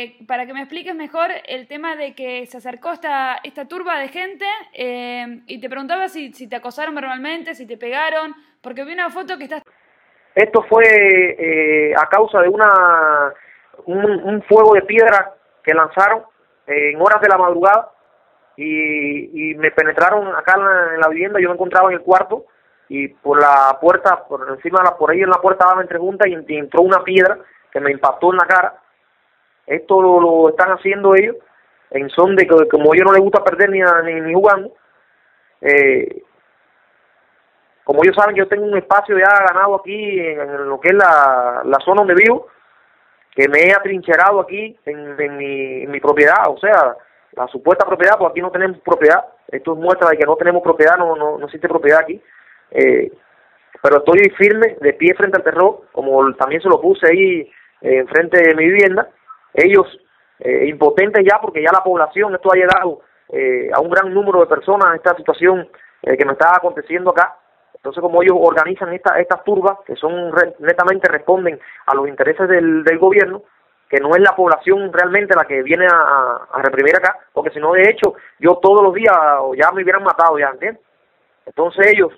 Eh, para que me expliques mejor el tema de que se acercó esta, esta turba de gente eh, y te preguntaba si, te acosaron verbalmente, si te pegaron, porque vi una foto que estás... Esto fue eh, a causa de una un, fuego de piedra que lanzaron en horas de la madrugada y, y me penetraron acá en la, vivienda, yo me encontraba en el cuarto y por la puerta, por encima, de la, por ahí en la puerta daba entre juntas y entró una piedra que me impactó en la cara esto lo, están haciendo ellos en son de que como a ellos no les gusta perder ni, ni, ni jugando, eh, como ellos saben, yo tengo un espacio ya ganado aquí en, lo que es la, la, zona donde vivo, que me he atrincherado aquí en, mi, en mi propiedad, o sea, la supuesta propiedad, pues aquí no tenemos propiedad, esto es muestra de que no tenemos propiedad, no, no, no existe propiedad aquí, eh, pero estoy firme, de pie frente al terror, como también se lo puse ahí eh, enfrente de mi vivienda, ellos eh, impotentes ya porque ya la población, esto ha llegado eh, a un gran número de personas, esta situación eh, que me está aconteciendo acá. Entonces, como ellos organizan esta, estas turbas, que son netamente responden a los intereses del, del gobierno, que no es la población realmente la que viene a, a reprimir acá, porque si no, de hecho, yo todos los días ya me hubieran matado ya, ¿entiendes? Entonces ellos,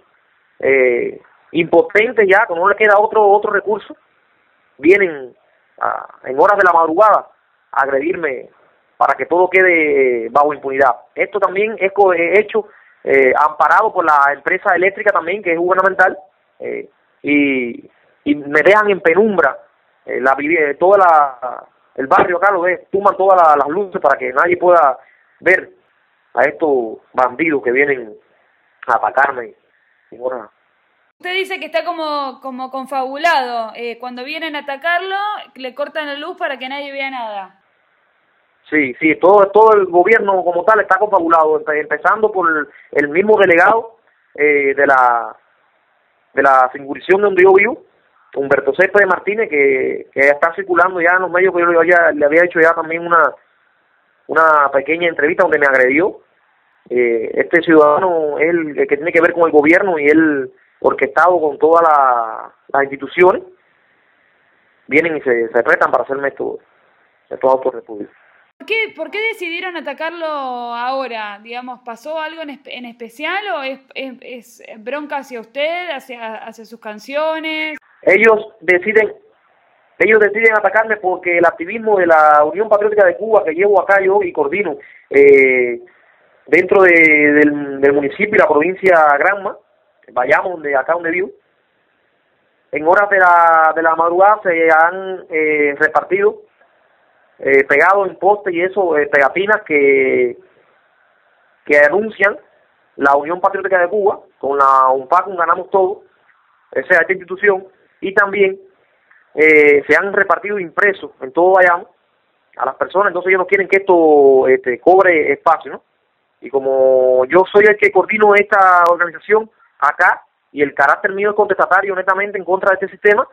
eh, impotentes ya, como no les queda otro otro recurso, vienen en horas de la madrugada agredirme para que todo quede bajo impunidad. Esto también es hecho eh, amparado por la empresa eléctrica también, que es gubernamental, eh, y, y me dejan en penumbra eh, la eh, toda la el barrio acá lo ve, tuman todas las luces para que nadie pueda ver a estos bandidos que vienen a atacarme en horas Usted dice que está como, como confabulado. Eh, cuando vienen a atacarlo, le cortan la luz para que nadie vea nada. Sí, sí, todo, todo el gobierno como tal está confabulado, empezando por el mismo delegado eh, de la de la de donde yo vivo, Humberto Céspedes Martínez, que, que está circulando ya en los medios que yo le había hecho ya también una, una pequeña entrevista donde me agredió. Eh, este ciudadano es el que tiene que ver con el gobierno y él orquestado con todas las instituciones, vienen y se, se para hacerme esto, estos autorrepudios. ¿Por qué, ¿Por qué decidieron atacarlo ahora? Digamos, ¿pasó algo en, en especial o es, es, bronca hacia usted, hacia, hacia sus canciones? Ellos deciden ellos deciden atacarme porque el activismo de la Unión Patriótica de Cuba que llevo acá yo y coordino eh, dentro de, del, del municipio y la provincia Granma, vayamos de acá donde vivo, en horas de la, de la madrugada se han eh, repartido, eh, pegado en poste y eso, eh, pegatinas que, que anuncian la Unión Patriótica de Cuba, con la UNPAC ganamos todo, esa esta institución, y también eh, se han repartido impresos en todo Bayamo a las personas, entonces ellos no quieren que esto este, cobre espacio, ¿no? Y como yo soy el que coordino esta organización, acá y el carácter mío es contestatario netamente en contra de este sistema,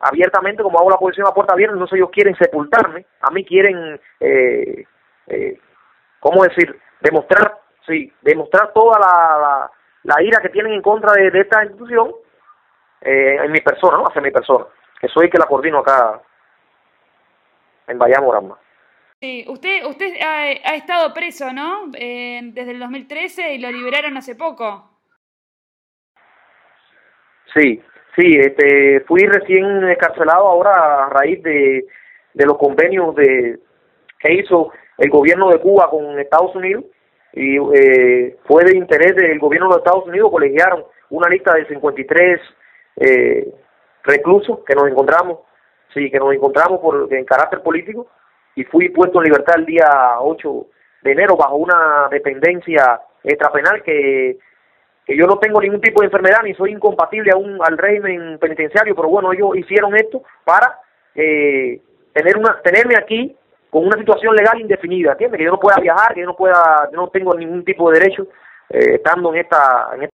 abiertamente, como hago la posición a puerta abierta, entonces ellos quieren sepultarme, a mí quieren, eh, eh, ¿cómo decir?, demostrar, sí, demostrar toda la, la, ira que tienen en contra de, esta institución eh, en mi persona, ¿no?, hacia mi persona, que soy el que la coordino acá en Bayamo, Sí, usted, usted ha, ha estado preso, ¿no?, eh, desde el 2013 y lo liberaron hace poco. Sí, sí, este, fui recién encarcelado ahora a raíz de, de los convenios de que hizo el gobierno de Cuba con Estados Unidos y eh, fue de interés del gobierno de Estados Unidos, colegiaron una lista de 53 eh, reclusos que nos encontramos, sí, que nos encontramos por, en carácter político y fui puesto en libertad el día 8 de enero bajo una dependencia extrapenal que que yo no tengo ningún tipo de enfermedad ni soy incompatible aún al régimen penitenciario, pero bueno, ellos hicieron esto para eh, tener una, tenerme aquí con una situación legal indefinida, ¿entiendes? Que yo no pueda viajar, que yo no pueda, no tengo ningún tipo de derecho eh, estando en esta, en esta